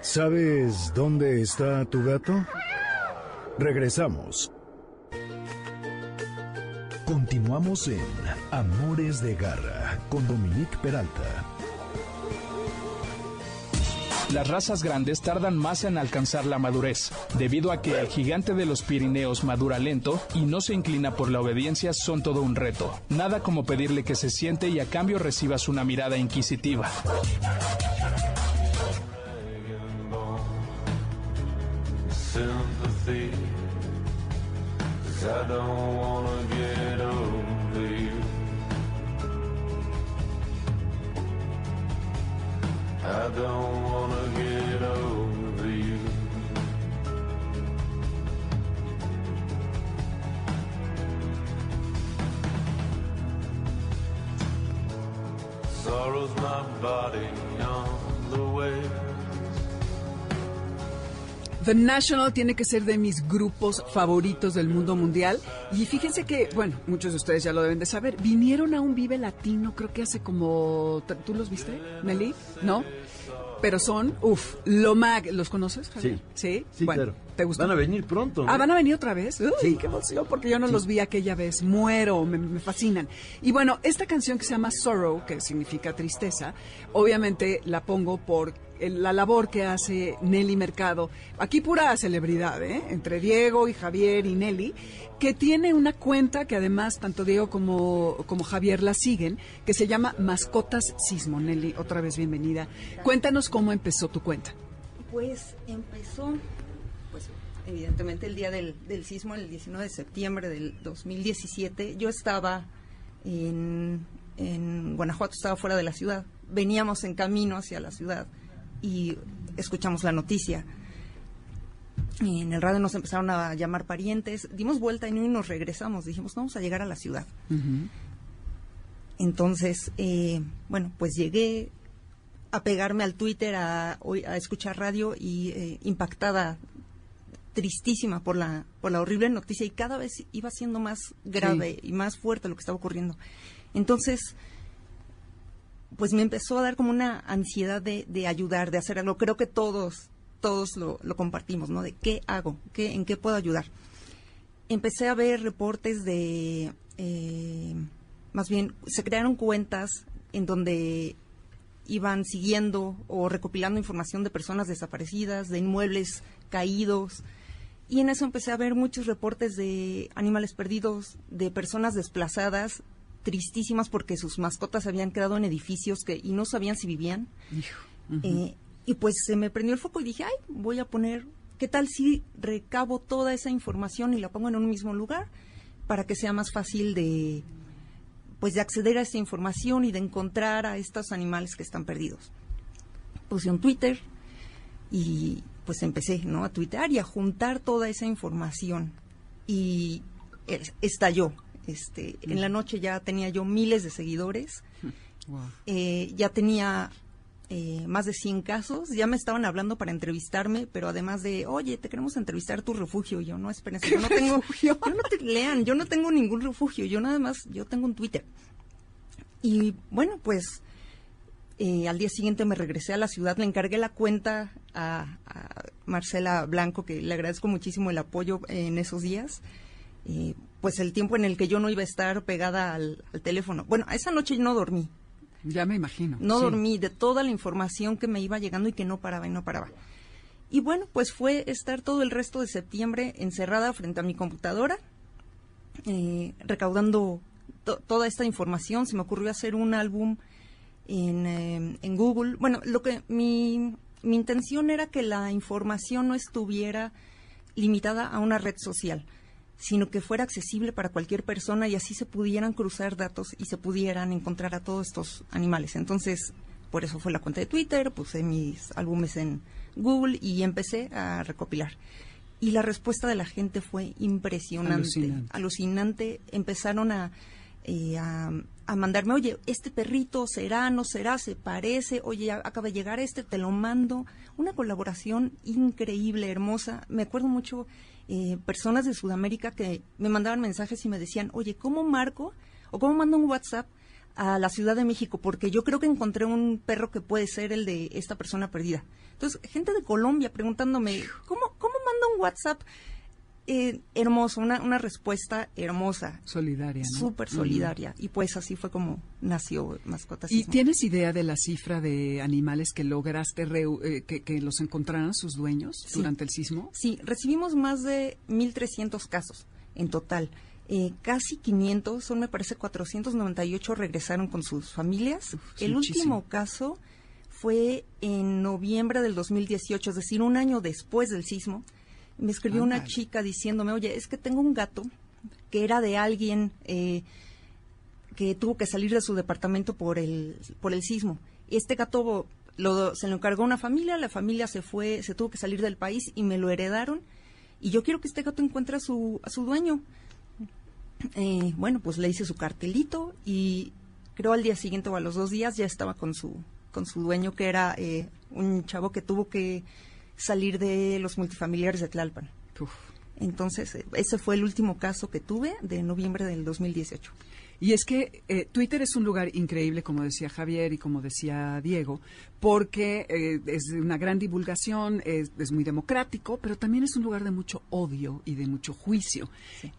¿Sabes dónde está tu gato? Regresamos. Continuamos en Amores de Garra con Dominique Peralta. Las razas grandes tardan más en alcanzar la madurez, debido a que el gigante de los Pirineos madura lento y no se inclina por la obediencia son todo un reto. Nada como pedirle que se siente y a cambio recibas una mirada inquisitiva. The National tiene que ser de mis grupos favoritos del mundo mundial. Y fíjense que, bueno, muchos de ustedes ya lo deben de saber, vinieron a un Vive Latino, creo que hace como... ¿Tú los viste, Nelly? ¿No? Pero son, uff, lo mag... ¿Los conoces, Javier? Sí. Sí, Sí, bueno, claro. ¿Te gustó? Van a venir pronto. ¿no? Ah, ¿van a venir otra vez? Uy, Sí. qué emoción, porque yo no los vi aquella vez. Muero, me, me fascinan. Y bueno, esta canción que se llama Sorrow, que significa tristeza, obviamente la pongo por la labor que hace Nelly Mercado. Aquí pura celebridad, ¿eh? Entre Diego y Javier y Nelly, que tiene una cuenta que además tanto Diego como, como Javier la siguen, que se llama Mascotas Sismo. Nelly, otra vez bienvenida. Cuéntanos cómo empezó tu cuenta. Pues empezó, pues evidentemente el día del, del sismo, el 19 de septiembre del 2017. Yo estaba en, en Guanajuato, estaba fuera de la ciudad. Veníamos en camino hacia la ciudad y escuchamos la noticia. Y en el radio nos empezaron a llamar parientes, dimos vuelta y no y nos regresamos. Dijimos, "No, vamos a llegar a la ciudad. Entonces, eh, bueno, pues llegué a pegarme al Twitter, a, escuchar radio y eh, impactada, tristísima por la, por la horrible noticia y cada vez iba siendo más grave y más fuerte lo que estaba ocurriendo. Entonces, pues me empezó a dar como una ansiedad de, de ayudar, de hacer algo. Creo que todos, todos lo, lo compartimos, ¿no? De qué hago, qué, en qué puedo ayudar. Empecé a ver reportes de, eh, más bien, se crearon cuentas en donde iban siguiendo o recopilando información de personas desaparecidas, de inmuebles caídos. Y en eso empecé a ver muchos reportes de animales perdidos, de personas desplazadas, tristísimas porque sus mascotas habían quedado en edificios que, y no sabían si vivían. Eh, y pues se me prendió el foco y dije, ay, voy a poner, ¿qué tal si recabo toda esa información y la pongo en un mismo lugar para que sea más fácil de, pues de acceder a esta información y de encontrar a estos animales que están perdidos? Puse un Twitter y pues empecé, ¿no? A tuitear y a juntar toda esa información y es- estalló. Este, en la noche ya tenía yo miles de seguidores (laughs) eh, ya tenía eh, más de 100 casos, ya me estaban hablando para entrevistarme, pero además de, oye, te queremos entrevistar tu refugio. Yo, no, espérense, yo no (laughs) tengo, yo no te lean, yo no tengo ningún refugio, yo nada más, yo tengo un Twitter. Y bueno, pues eh, al día siguiente me regresé a la ciudad, le encargué la cuenta a, a Marcela Blanco, que le agradezco muchísimo el apoyo en esos días. Eh, pues el tiempo en el que yo no iba a estar pegada al, al teléfono. Bueno, esa noche no dormí, Ya me imagino. no sí. dormí de toda la información que me iba llegando y que no paraba y no paraba. Y bueno, pues fue estar todo el resto de septiembre encerrada frente a mi computadora, eh, recaudando to- toda esta información. Se me ocurrió hacer un álbum en, eh, en Google. Bueno, lo que mi, mi intención era que la información no estuviera limitada a una red social, sino que fuera accesible para cualquier persona y así se pudieran cruzar datos y se pudieran encontrar a todos estos animales. Entonces, por eso fue la cuenta de Twitter, puse mis álbumes en Google y empecé a recopilar. Y la respuesta de la gente fue impresionante, Alucinante. alucinante. Empezaron a, eh, a, a mandarme, oye, este perrito será, no será, se parece, oye, acaba de llegar este, te lo mando. Una colaboración increíble, hermosa. Me acuerdo mucho eh, personas de Sudamérica que me mandaban mensajes y me decían, oye, ¿cómo marco o cómo mando un WhatsApp a la Ciudad de México? Porque yo creo que encontré un perro que puede ser el de esta persona perdida. Entonces, gente de Colombia preguntándome, ¿cómo, cómo mando un WhatsApp? Eh, hermoso, una, una respuesta hermosa, Solidaria, ¿no? súper solidaria. Y pues así fue como nació Mascotas ¿Y tienes idea de la cifra de animales que lograste eh, que, que los encontraran sus dueños Sí. durante el sismo? Sí, recibimos más de 1.300 casos en total. Eh, casi 500, son me parece 498 regresaron con sus familias. Uf, El muchísimo. último caso fue en noviembre del 2018, es decir, un año después del sismo. Me escribió una chica diciéndome, oye, es que tengo un gato que era de alguien eh, que tuvo que salir de su departamento por el, por el sismo. Este gato lo, se lo encargó una familia, la familia se fue, se tuvo que salir del país y me lo heredaron. Y yo quiero que este gato encuentre a su, a su dueño. Eh, bueno, pues le hice su cartelito y creo al día siguiente o a los dos días ya estaba con su, con su dueño, que era eh, un chavo que tuvo que salir de los multifamiliares de Tlalpan. Uf. Entonces, ese fue el último caso que tuve de noviembre del 2018. Y es que eh, Twitter es un lugar increíble, como decía Javier y como decía Diego, porque eh, es una gran divulgación, es, es muy democrático, pero también es un lugar de mucho odio y de mucho juicio.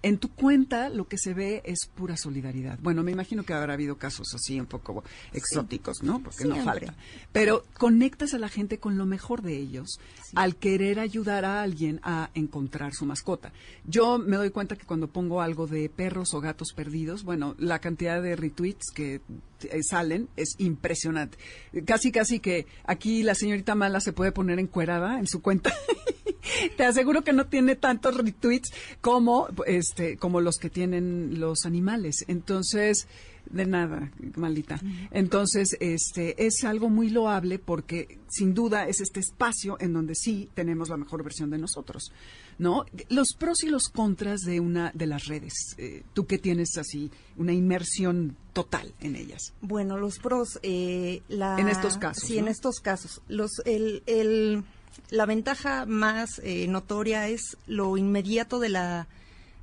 En tu cuenta lo que se ve es pura solidaridad. Bueno, me imagino que habrá habido casos así un poco exóticos, ¿no? Porque no falta. Pero conectas a la gente con lo mejor de ellos al querer ayudar a alguien a encontrar su mascota. Yo me doy cuenta que cuando pongo algo de perros o gatos perdidos, bueno, la cantidad de retweets que eh, salen es impresionante. Casi, casi que aquí la señorita Mala se puede poner encuerada en su cuenta. (laughs) Te aseguro que no tiene tantos retweets como este como los que tienen los animales. Entonces, de nada, malita. Entonces, este es algo muy loable porque sin duda es este espacio en donde sí tenemos la mejor versión de nosotros, ¿no? Los pros y los contras de una de las redes. eh, tú que tienes así una inmersión total en ellas. Bueno, los pros, eh, la, En estos casos, Sí, ¿no? en estos casos. Los, el, el- la ventaja más eh, notoria es lo inmediato de la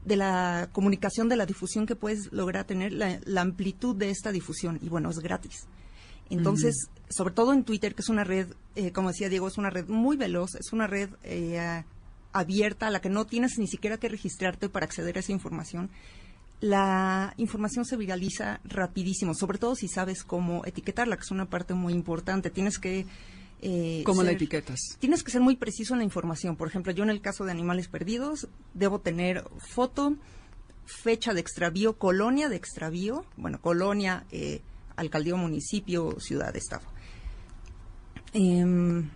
de la comunicación, de la difusión que puedes lograr tener, la, la amplitud de esta difusión. Y bueno, es gratis. Entonces, sobre todo en Twitter, que es una red, eh, como decía Diego, es una red muy veloz, es una red eh, abierta a la que no tienes ni siquiera que registrarte para acceder a esa información. La información se viraliza rapidísimo, sobre todo si sabes cómo etiquetarla, que es una parte muy importante. Tienes que... eh, ¿Cómo la etiquetas? Tienes que ser muy preciso en la información. Por ejemplo, yo en el caso de animales perdidos debo tener foto, fecha de extravío, colonia de extravío, bueno, colonia, eh, alcaldía, municipio, ciudad, estado. Em,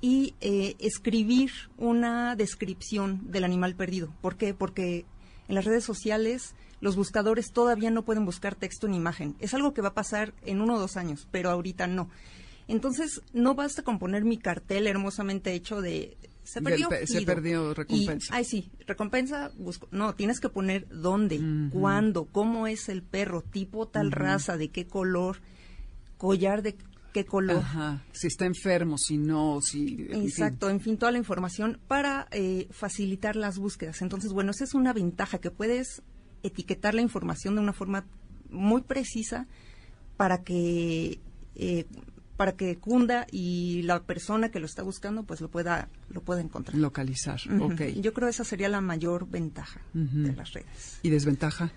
y eh, escribir una descripción del animal perdido. ¿Por qué? Porque en las redes sociales los buscadores todavía no pueden buscar texto ni imagen. Es algo que va a pasar en uno o dos años, pero ahorita no. Entonces, no basta con poner mi cartel hermosamente hecho de se perdió. pe- se perdió, Y- recompensa. ay, sí, recompensa, busco. No, tienes que poner dónde, cuándo, cómo es el perro, tipo tal raza, de qué color, collar de qué color. Ajá. Si está enfermo, si no, si... en fin. Exacto, en fin, toda la información para eh, facilitar las búsquedas. Entonces, bueno, esa es una ventaja, que puedes etiquetar la información de una forma muy precisa para que eh, para que cunda y la persona que lo está buscando pues lo pueda lo pueda encontrar. Localizar, Ujú. ok. Yo creo que esa sería la mayor ventaja de las redes. ¿Y desventaja?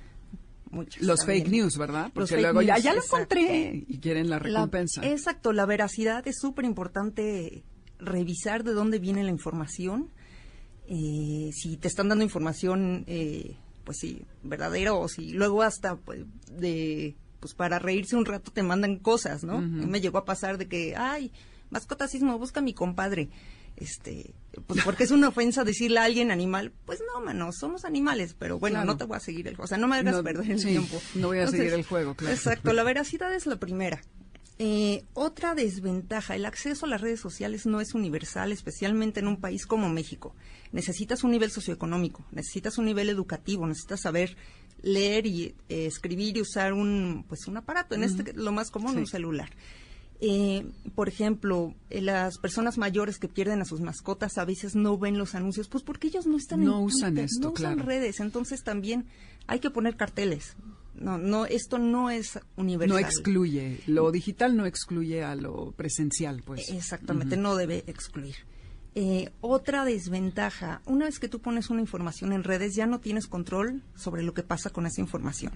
Muchas Los también. fake news, ¿verdad? Porque luego ya, news, ya lo exacto. encontré y quieren la La- recompensa. exacto, la veracidad es súper importante revisar de dónde viene la información. Eh, si te están dando información, eh, pues sí, verdadera o si luego hasta pues, de pues para reírse un rato te mandan cosas, ¿no? Me llegó a pasar de que, ay, mascotasismo, busca a mi compadre. Este, pues porque es una ofensa decirle a alguien animal, pues no, mano, somos animales, pero bueno, Claro. no te voy a seguir el, o sea, no me hagas No, perder el sí, tiempo. no voy a seguir el juego, claro. Exacto, la veracidad es la primera. Eh, otra desventaja, el acceso a las redes sociales no es universal, especialmente en un país como México. Necesitas un nivel socioeconómico, necesitas un nivel educativo, necesitas saber leer y eh, escribir y usar un pues un aparato, en este lo más común Sí. un celular. Eh, por ejemplo, eh, las personas mayores que pierden a sus mascotas a veces no ven los anuncios, pues porque ellos no están No en usan Twitter, esto, no usan claro. redes, entonces también hay que poner carteles. No, no, esto no es universal. No excluye, lo digital no excluye a lo presencial, pues. Exactamente, no debe excluir. Eh, otra desventaja, una vez que tú pones una información en redes, ya no tienes control sobre lo que pasa con esa información.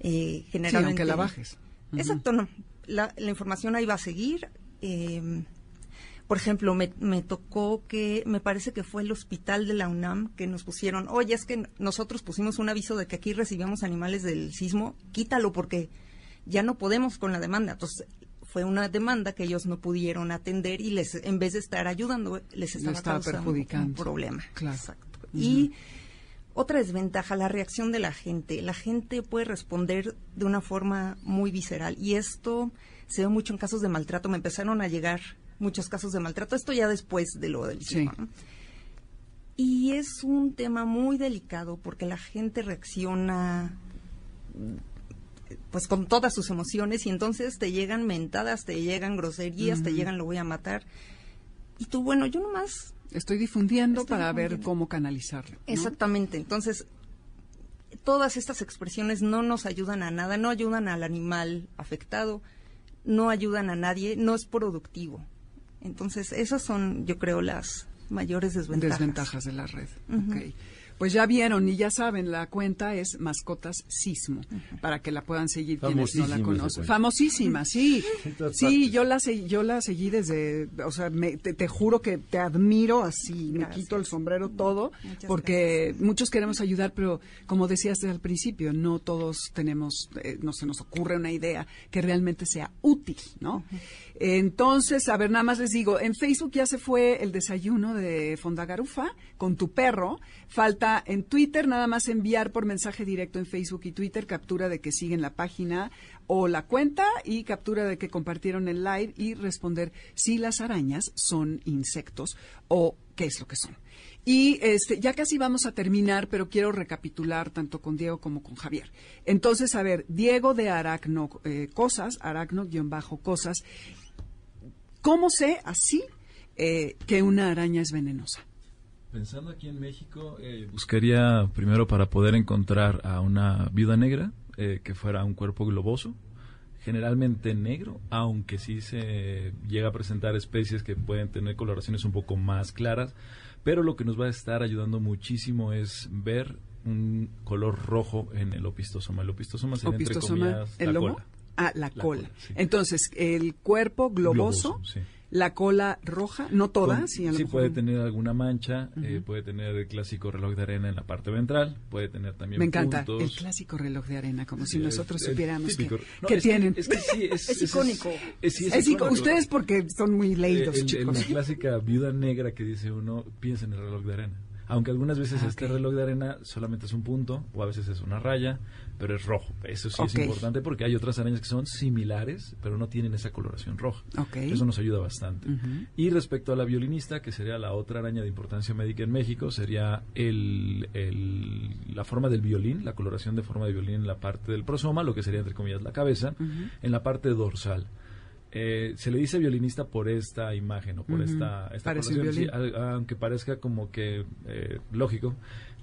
Eh, Sí, generalmente, aunque la bajes. Exacto, no. La, la información ahí va a seguir. eh, por ejemplo, me, me tocó que, me parece que fue el hospital de la UNAM que nos pusieron, oye, es que nosotros pusimos un aviso de que aquí recibíamos animales del sismo, quítalo porque ya no podemos con la demanda. Entonces, fue una demanda que ellos no pudieron atender y les, en vez de estar ayudando, les estaba, estaba causando perjudicando. un problema. Claro. Exacto. Y otra desventaja, la reacción de la gente. La gente puede responder de una forma muy visceral y esto se ve mucho en casos de maltrato. Me empezaron a llegar muchos casos de maltrato. Esto ya después de lo del Sí. Y es un tema muy delicado porque la gente reacciona pues con todas sus emociones y entonces te llegan mentadas, te llegan groserías, te llegan lo voy a matar. Y tú, bueno, yo nomás Estoy difundiendo Estoy para ver cómo canalizarlo. ¿no? Exactamente. Entonces, todas estas expresiones no nos ayudan a nada, no ayudan al animal afectado, no ayudan a nadie, no es productivo. Entonces, esas son, yo creo, las mayores desventajas. Desventajas de la red. Ok. Pues ya vieron y ya saben, la cuenta es Mascotas Sismo, para que la puedan seguir quienes no la conocen. Famosísima, sí. (laughs) Sí, yo la, seguí, yo la seguí desde, o sea, me- te, te juro que te admiro así, me quito el sombrero todo, Muchas porque muchos queremos ayudar, pero como decías al principio, no todos tenemos, eh, no se nos ocurre una idea que realmente sea útil, ¿no? Entonces, a ver, nada más les digo, en Facebook ya se fue el desayuno de Fondagarufa con tu perro. Falta en Twitter nada más enviar por mensaje directo en Facebook y Twitter captura de que siguen la página o la cuenta y captura de que compartieron el live y responder si las arañas son insectos o qué es lo que son. Y este, ya casi vamos a terminar, pero quiero recapitular tanto con Diego como con Javier. Entonces, a ver, Diego de Aracno eh, Cosas, Aracno-Cosas, ¿cómo sé así eh, que una araña es venenosa? Pensando aquí en México, eh, buscaría primero para poder encontrar a una viuda negra eh, que fuera un cuerpo globoso, generalmente negro, aunque sí se llega a presentar especies que pueden tener coloraciones un poco más claras, pero lo que nos va a estar ayudando muchísimo es ver un color rojo en el opistosoma. El opistosoma sería entre Opistosoma, comillas el la lomo. cola. Ah, la, La cola. cola, sí. Entonces, el cuerpo globoso, Globoso, sí. La cola roja, no toda, Con- sí, a lo sí mejor puede tener alguna mancha, eh, puede tener el clásico reloj de arena en la parte ventral, puede tener también Me encanta puntos. el clásico reloj de arena, como si nosotros supiéramos que, típico. No, que es que- tienen. es que sí, (laughs) es, icónico. es- icónico. ustedes porque son muy leídos, Eh, en- chicos. En la clásica viuda negra que dice uno, piensa en el reloj de arena. Aunque algunas veces Ah, este reloj de arena solamente es un punto, o a veces es una raya, pero es rojo. Eso sí es importante porque hay otras arañas que son similares, pero no tienen esa coloración roja. Ok. Eso nos ayuda bastante. Y respecto a la violinista, que sería la otra araña de importancia médica en México, sería el, el- la forma del violín, la coloración de forma de violín en la parte del prosoma, lo que sería entre comillas la cabeza, en la parte dorsal. Eh, se le dice violinista por esta imagen o por esta, esta. Sí, aunque parezca como que eh, lógico.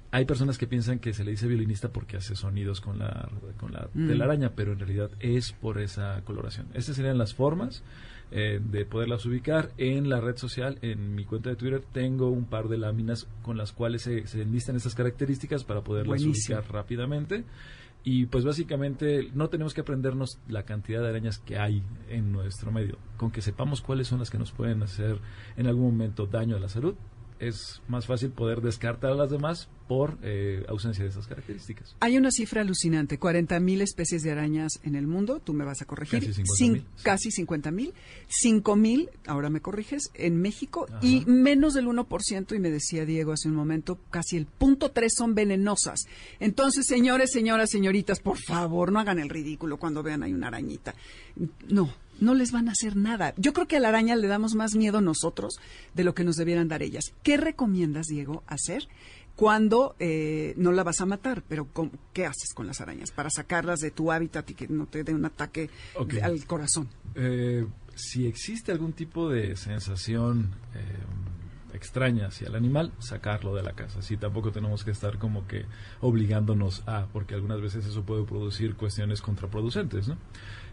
Hay personas que piensan que se le dice violinista porque hace sonidos con la, con la Mm. telaraña, pero en realidad es por esa coloración. Estas serían las formas eh, de poderlas ubicar. En la red social, en mi cuenta de Twitter, tengo un par de láminas con las cuales se, se enlistan estas características para poderlas Buenísimo. ubicar rápidamente. Y pues básicamente no tenemos que aprendernos la cantidad de arañas que hay en nuestro medio. Con que sepamos cuáles son las que nos pueden hacer en algún momento daño a la salud, es más fácil poder descartar a las demás por eh, ausencia de esas características. Hay una cifra alucinante, 40.000 especies de arañas en el mundo, tú me vas a corregir. Casi 50.000, Cin- sí. Casi 50.000, 5.000, ahora me corriges, en México Ajá. y menos del 1%, y me decía Diego hace un momento, casi el punto 3 son venenosas. Entonces, señores, señoras, señoritas, por favor, no hagan el ridículo cuando vean hay una arañita. No, no les van a hacer nada. Yo creo que a la araña le damos más miedo nosotros de lo que nos debieran dar ellas. ¿Qué recomiendas, Diego, hacer? cuando eh, no la vas a matar, pero ¿cómo- ¿qué haces con las arañas para sacarlas de tu hábitat y que no te dé un ataque de- al corazón? Eh, si existe algún tipo de sensación eh, extraña hacia el animal, sacarlo de la casa. Sí, tampoco tenemos que estar como que obligándonos a, porque algunas veces eso puede producir cuestiones contraproducentes, ¿no?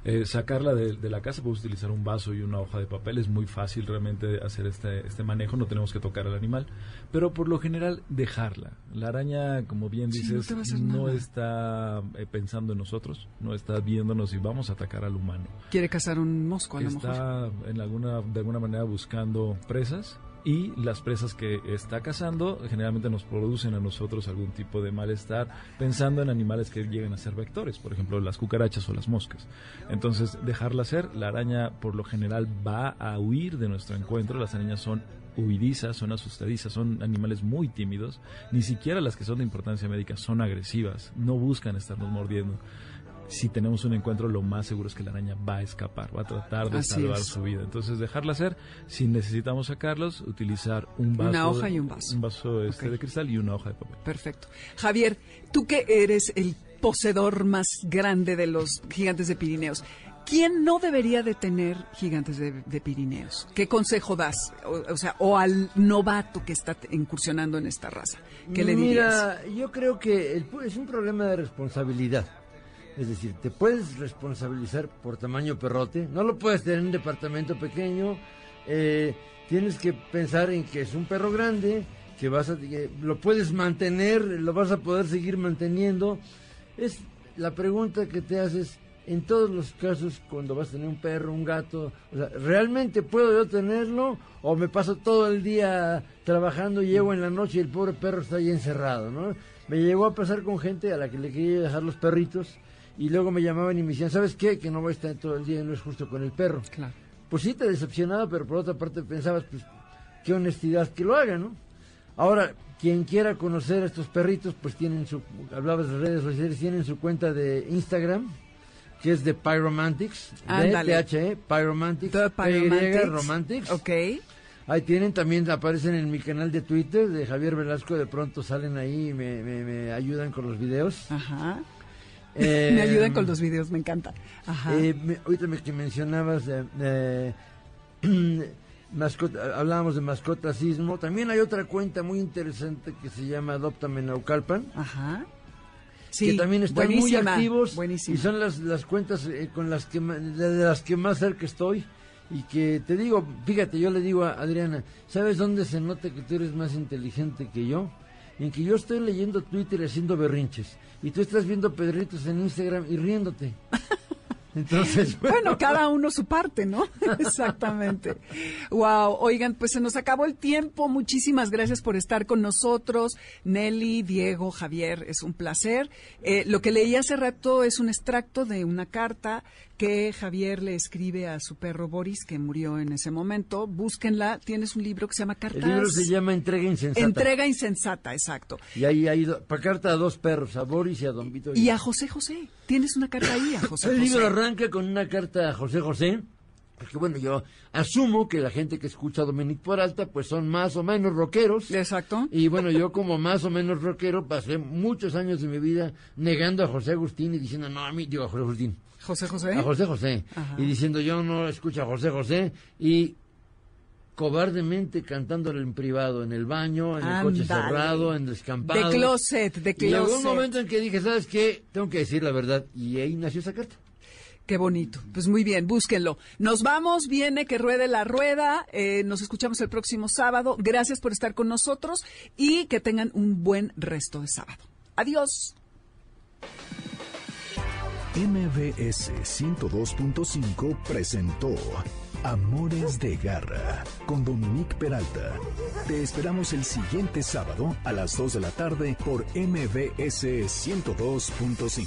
Eh, sacarla de, de la casa, puedes utilizar un vaso y una hoja de papel, es muy fácil realmente hacer este, este manejo, no tenemos que tocar al animal, pero por lo general dejarla. La araña, como bien Sí, no dices, no está eh, pensando en nosotros, no está viéndonos y vamos a atacar al humano Quiere cazar un mosco a lo mejor. está en alguna de alguna manera buscando presas y las presas que está cazando generalmente nos producen a nosotros algún tipo de malestar pensando en animales que lleguen a ser vectores, por ejemplo las cucarachas o las moscas. Entonces dejarla ser, la araña por lo general va a huir de nuestro encuentro, las arañas son huidizas, son asustadizas, son animales muy tímidos, ni siquiera las que son de importancia médica son agresivas, no buscan estarnos mordiendo si tenemos un encuentro, lo más seguro es que la araña va a escapar, va a tratar de Así salvar es. su vida. Entonces, dejarla hacer. Si necesitamos sacarlos, utilizar un vaso. Una hoja y un vaso. Un vaso este de cristal y una hoja de papel. Perfecto. Javier, tú que eres el poseedor más grande de los gigantes de Pirineos, ¿Quién no debería de tener gigantes de, de Pirineos? ¿Qué consejo das? O, o sea, o al novato que está incursionando en esta raza. ¿Qué le dirías? Mira, yo creo que el pu- es un problema de responsabilidad. Es decir, te puedes responsabilizar por tamaño perrote. No lo puedes tener en un departamento pequeño. eh, tienes que pensar en que es un perro grande, que vas a, lo puedes mantener, lo vas a poder seguir manteniendo. Es la pregunta que te haces en todos los casos cuando vas a tener un perro, un gato. O sea, ¿realmente puedo yo tenerlo? ¿O me paso todo el día trabajando y llego en la noche y el pobre perro está ahí encerrado? ¿no? Me llegó a pasar con gente a la que le quería dejar los perritos y luego me llamaban y me decían, ¿sabes qué? Que no voy a estar todo el día y no es justo con el perro. Claro. Pues sí te decepcionaba, pero por otra parte pensabas, pues, qué honestidad que lo haga, ¿no? Ahora, quien quiera conocer a estos perritos, pues tienen su, hablabas de redes sociales, tienen su cuenta de Instagram, que es de Pyromantics, de THE, Pyromantics, Pyromantics. Romantics. Ok. Ahí tienen, también aparecen en mi canal de Twitter de Javier Velasco, de pronto salen ahí y me, me- me ayudan con los videos. Ajá. Eh, me ayudan con los videos, me encanta. Ajá. eh, me- ahorita me, que mencionabas eh, eh, (clears throat) mascota, hablábamos de mascotasismo. También hay otra cuenta muy interesante que se llama Adoptame Naucalpan. Ajá. que también están muy activos buenísima. y son las, las cuentas eh, con las que de las que más cerca estoy y que te digo, fíjate, yo le digo a Adriana, ¿sabes dónde se nota que tú eres más inteligente que yo? En que yo estoy leyendo Twitter haciendo berrinches y tú estás viendo pedritos en Instagram y riéndote. Entonces, (laughs) Bueno, cada uno su parte, ¿no? (laughs) Exactamente. Wow, oigan, pues se nos acabó el tiempo. Muchísimas gracias por estar con nosotros. Nelly, Diego, Javier, es un placer. Eh, lo que leí hace rato es un extracto de una carta que Javier le escribe a su perro Boris, que murió en ese momento. Búsquenla. Tienes un libro que se llama el Cartas. libro se llama Entrega Insensata. Entrega insensata, exacto. Y ahí hay do- carta a dos perros, a Boris y a Don Vito. Y a José José. Tienes una carta ahí a José (laughs) El libro José. Arranca con una carta a José José, porque bueno, yo asumo que la gente que escucha a Dominic Peralta, pues son más o menos rockeros. Exacto. Y bueno, yo como más o menos rockero pasé muchos años de mi vida negando a José Agustín y diciendo, no, a mí, digo a José Agustín, José José. a José José, Ajá. y diciendo yo no escucho a José José, y cobardemente cantándolo en privado, en el baño, en el coche cerrado, en descampado. De closet, de Y llegó un closet. momento en que dije, ¿sabes qué? Tengo que decir la verdad. Y ahí nació esa carta. Qué bonito. Pues muy bien, búsquenlo. Nos vamos, viene que ruede la rueda. eh, nos escuchamos el próximo sábado. Gracias por estar con nosotros y que tengan un buen resto de sábado. Adiós. MBS 102.5 presentó Amores de Garra con Dominique Peralta. Te esperamos el siguiente sábado a las 2 de la tarde por MBS 102.5.